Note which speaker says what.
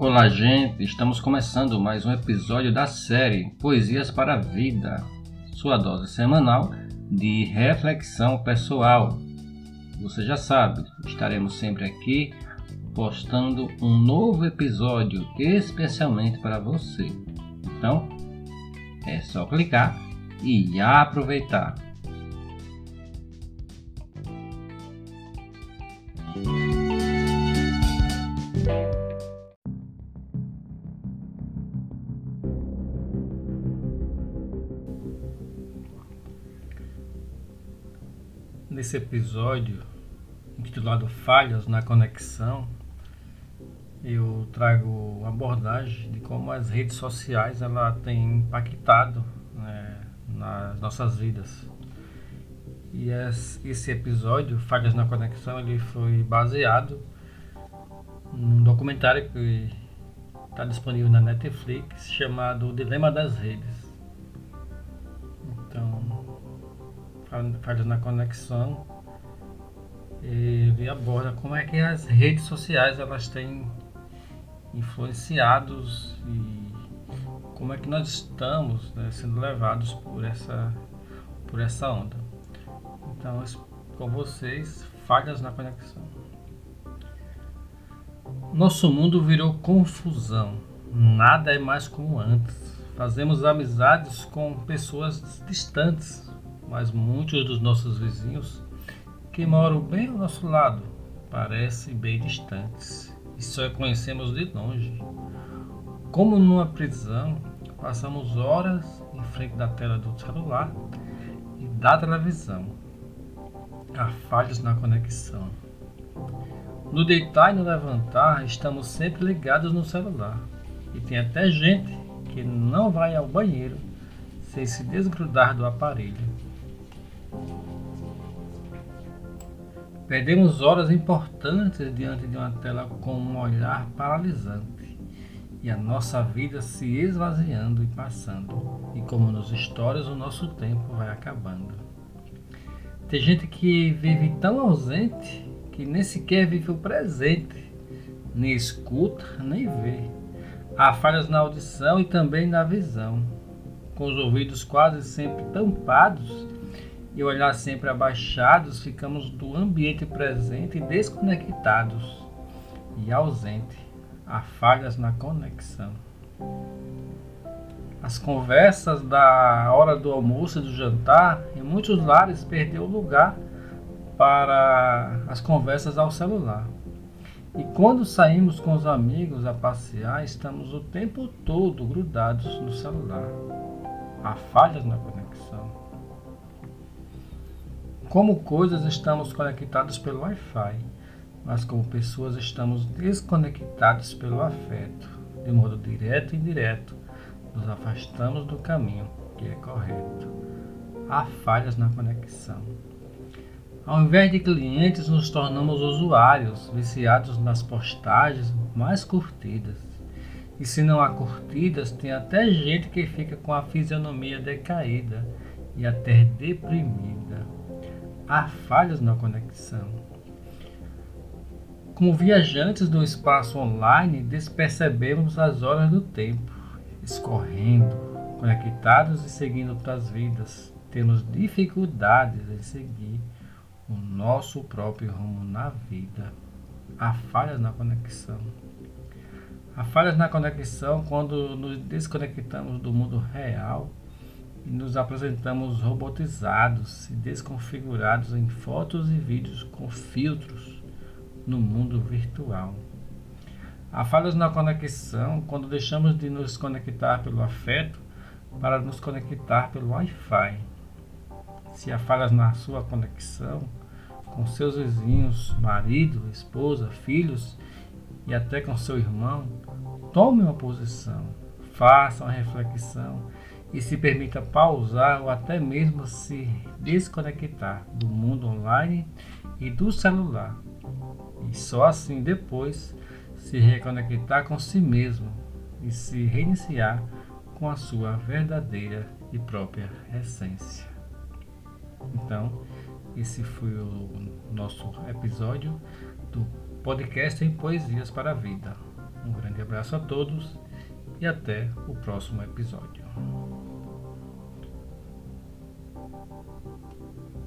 Speaker 1: Olá, gente! Estamos começando mais um episódio da série Poesias para a Vida, sua dose semanal de reflexão pessoal. Você já sabe, estaremos sempre aqui postando um novo episódio especialmente para você. Então, é só clicar e aproveitar. Nesse episódio, intitulado Falhas na Conexão, eu trago abordagem de como as redes sociais ela têm impactado né, nas nossas vidas. E esse episódio, Falhas na Conexão, ele foi baseado num documentário que está disponível na Netflix chamado O Dilema das Redes. Falhas na Conexão, ele aborda como é que as redes sociais elas têm influenciados e como é que nós estamos né, sendo levados por essa, por essa onda. Então, com vocês, falhas na conexão. Nosso mundo virou confusão. Nada é mais como antes. Fazemos amizades com pessoas distantes, mas muitos dos nossos vizinhos que moram bem ao nosso lado parecem bem distantes e só conhecemos de longe. Como numa prisão, passamos horas em frente da tela do celular e da televisão. Há falhas na conexão. No deitar e no levantar, estamos sempre ligados no celular. E tem até gente que não vai ao banheiro sem se desgrudar do aparelho. Perdemos horas importantes diante de uma tela com um olhar paralisante e a nossa vida se esvaziando e passando. E como nos histórias, o nosso tempo vai acabando. Tem gente que vive tão ausente que nem sequer vive o presente, nem escuta, nem vê. Há falhas na audição e também na visão, com os ouvidos quase sempre tampados e olhar sempre abaixados, ficamos do ambiente presente desconectados e ausente. Há falhas na conexão. As conversas da hora do almoço e do jantar em muitos lares perdeu lugar para as conversas ao celular. E quando saímos com os amigos a passear, estamos o tempo todo grudados no celular. Há falhas na conexão. Como coisas estamos conectados pelo Wi-Fi, mas como pessoas estamos desconectados pelo afeto, de modo direto e indireto, nos afastamos do caminho que é correto. Há falhas na conexão. Ao invés de clientes, nos tornamos usuários, viciados nas postagens mais curtidas. E se não há curtidas, tem até gente que fica com a fisionomia decaída e até deprimida há falhas na conexão. Como viajantes do espaço online, despercebemos as horas do tempo, escorrendo, conectados e seguindo outras vidas. Temos dificuldades em seguir o nosso próprio rumo na vida. Há falhas na conexão. Há falhas na conexão quando nos desconectamos do mundo real nos apresentamos robotizados e desconfigurados em fotos e vídeos com filtros no mundo virtual. Há falhas na conexão quando deixamos de nos conectar pelo afeto para nos conectar pelo Wi-Fi. Se há falhas na sua conexão com seus vizinhos, marido, esposa, filhos e até com seu irmão, tome uma posição, faça uma reflexão e se permita pausar ou até mesmo se desconectar do mundo online e do celular. E só assim depois se reconectar com si mesmo e se reiniciar com a sua verdadeira e própria essência. Então, esse foi o nosso episódio do podcast em Poesias para a Vida. Um grande abraço a todos e até o próximo episódio. Thank you.